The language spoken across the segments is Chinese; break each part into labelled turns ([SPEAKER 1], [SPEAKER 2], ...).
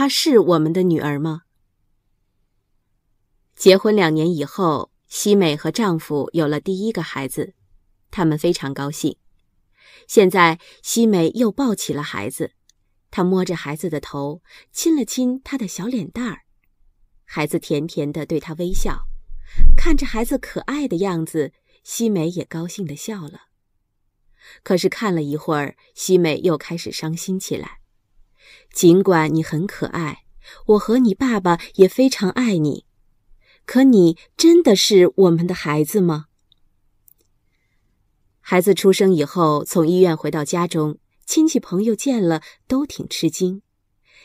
[SPEAKER 1] 她是我们的女儿吗？结婚两年以后，西美和丈夫有了第一个孩子，他们非常高兴。现在，西美又抱起了孩子，她摸着孩子的头，亲了亲他的小脸蛋儿。孩子甜甜的对她微笑，看着孩子可爱的样子，西美也高兴的笑了。可是看了一会儿，西美又开始伤心起来。尽管你很可爱，我和你爸爸也非常爱你，可你真的是我们的孩子吗？孩子出生以后，从医院回到家中，亲戚朋友见了都挺吃惊，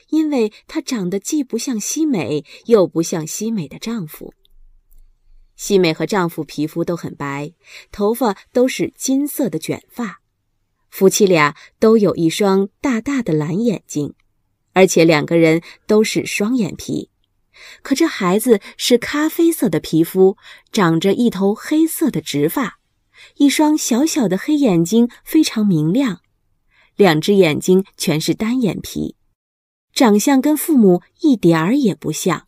[SPEAKER 1] 因为他长得既不像西美，又不像西美的丈夫。西美和丈夫皮肤都很白，头发都是金色的卷发，夫妻俩都有一双大大的蓝眼睛，而且两个人都是双眼皮。可这孩子是咖啡色的皮肤，长着一头黑色的直发，一双小小的黑眼睛非常明亮，两只眼睛全是单眼皮，长相跟父母一点儿也不像。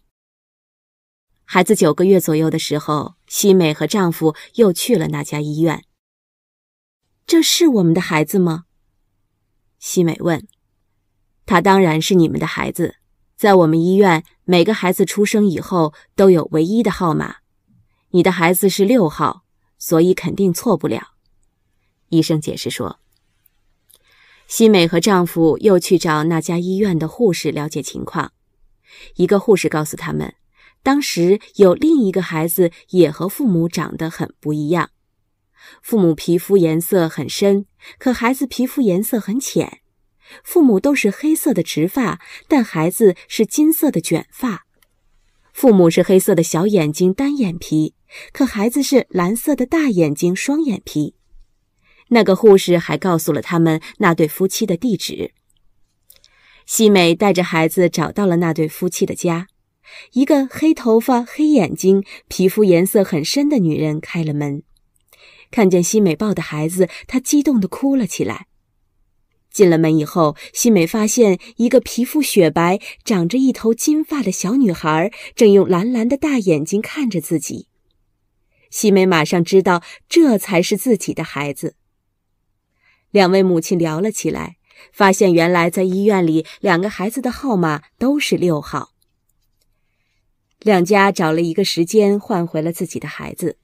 [SPEAKER 1] 孩子九个月左右的时候，西美和丈夫又去了那家医院。这是我们的孩子吗？西美问。他当然是你们的孩子，在我们医院，每个孩子出生以后都有唯一的号码。你的孩子是六号，所以肯定错不了。医生解释说。西美和丈夫又去找那家医院的护士了解情况，一个护士告诉他们。当时有另一个孩子也和父母长得很不一样，父母皮肤颜色很深，可孩子皮肤颜色很浅。父母都是黑色的直发，但孩子是金色的卷发。父母是黑色的小眼睛单眼皮，可孩子是蓝色的大眼睛双眼皮。那个护士还告诉了他们那对夫妻的地址。西美带着孩子找到了那对夫妻的家。一个黑头发、黑眼睛、皮肤颜色很深的女人开了门，看见西美抱的孩子，她激动地哭了起来。进了门以后，西美发现一个皮肤雪白、长着一头金发的小女孩正用蓝蓝的大眼睛看着自己。西美马上知道这才是自己的孩子。两位母亲聊了起来，发现原来在医院里，两个孩子的号码都是六号。两家找了一个时间换回了自己的孩子。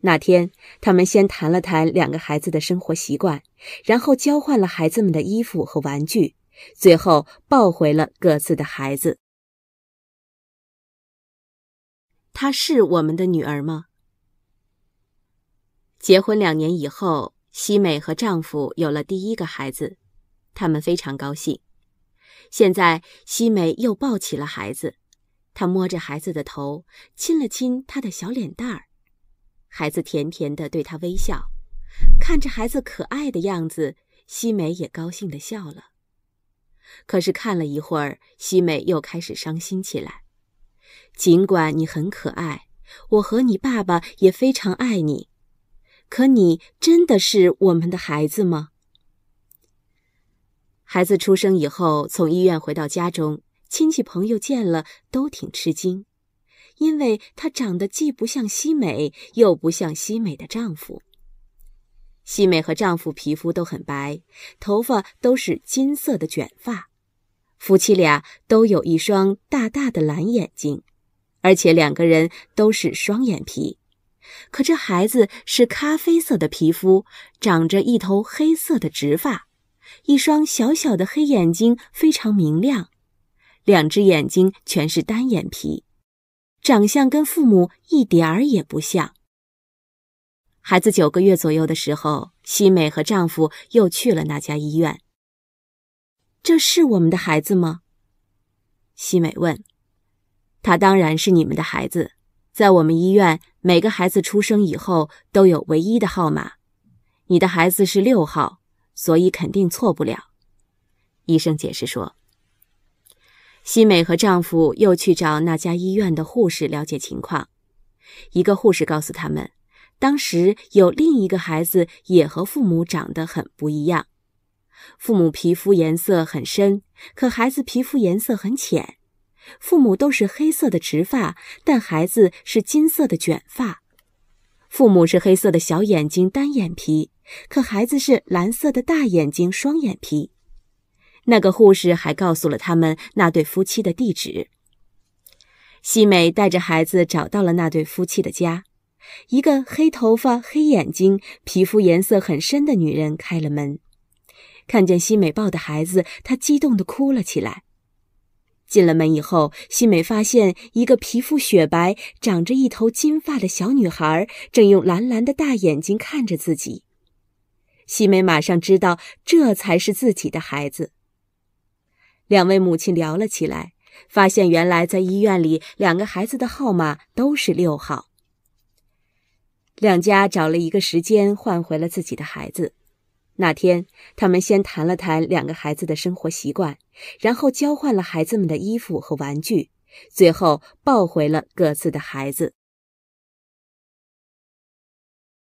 [SPEAKER 1] 那天，他们先谈了谈两个孩子的生活习惯，然后交换了孩子们的衣服和玩具，最后抱回了各自的孩子。她是我们的女儿吗？结婚两年以后，西美和丈夫有了第一个孩子，他们非常高兴。现在，西美又抱起了孩子。她摸着孩子的头，亲了亲他的小脸蛋儿，孩子甜甜的对他微笑，看着孩子可爱的样子，西美也高兴的笑了。可是看了一会儿，西美又开始伤心起来。尽管你很可爱，我和你爸爸也非常爱你，可你真的是我们的孩子吗？孩子出生以后，从医院回到家中。亲戚朋友见了都挺吃惊，因为她长得既不像西美，又不像西美的丈夫。西美和丈夫皮肤都很白，头发都是金色的卷发，夫妻俩都有一双大大的蓝眼睛，而且两个人都是双眼皮。可这孩子是咖啡色的皮肤，长着一头黑色的直发，一双小小的黑眼睛非常明亮。两只眼睛全是单眼皮，长相跟父母一点儿也不像。孩子九个月左右的时候，西美和丈夫又去了那家医院。这是我们的孩子吗？西美问。他当然是你们的孩子，在我们医院，每个孩子出生以后都有唯一的号码。你的孩子是六号，所以肯定错不了。医生解释说。西美和丈夫又去找那家医院的护士了解情况，一个护士告诉他们，当时有另一个孩子也和父母长得很不一样，父母皮肤颜色很深，可孩子皮肤颜色很浅。父母都是黑色的直发，但孩子是金色的卷发。父母是黑色的小眼睛单眼皮，可孩子是蓝色的大眼睛双眼皮。那个护士还告诉了他们那对夫妻的地址。西美带着孩子找到了那对夫妻的家，一个黑头发、黑眼睛、皮肤颜色很深的女人开了门。看见西美抱的孩子，她激动地哭了起来。进了门以后，西美发现一个皮肤雪白、长着一头金发的小女孩正用蓝蓝的大眼睛看着自己。西美马上知道这才是自己的孩子。两位母亲聊了起来，发现原来在医院里，两个孩子的号码都是六号。两家找了一个时间换回了自己的孩子。那天，他们先谈了谈两个孩子的生活习惯，然后交换了孩子们的衣服和玩具，最后抱回了各自的孩子。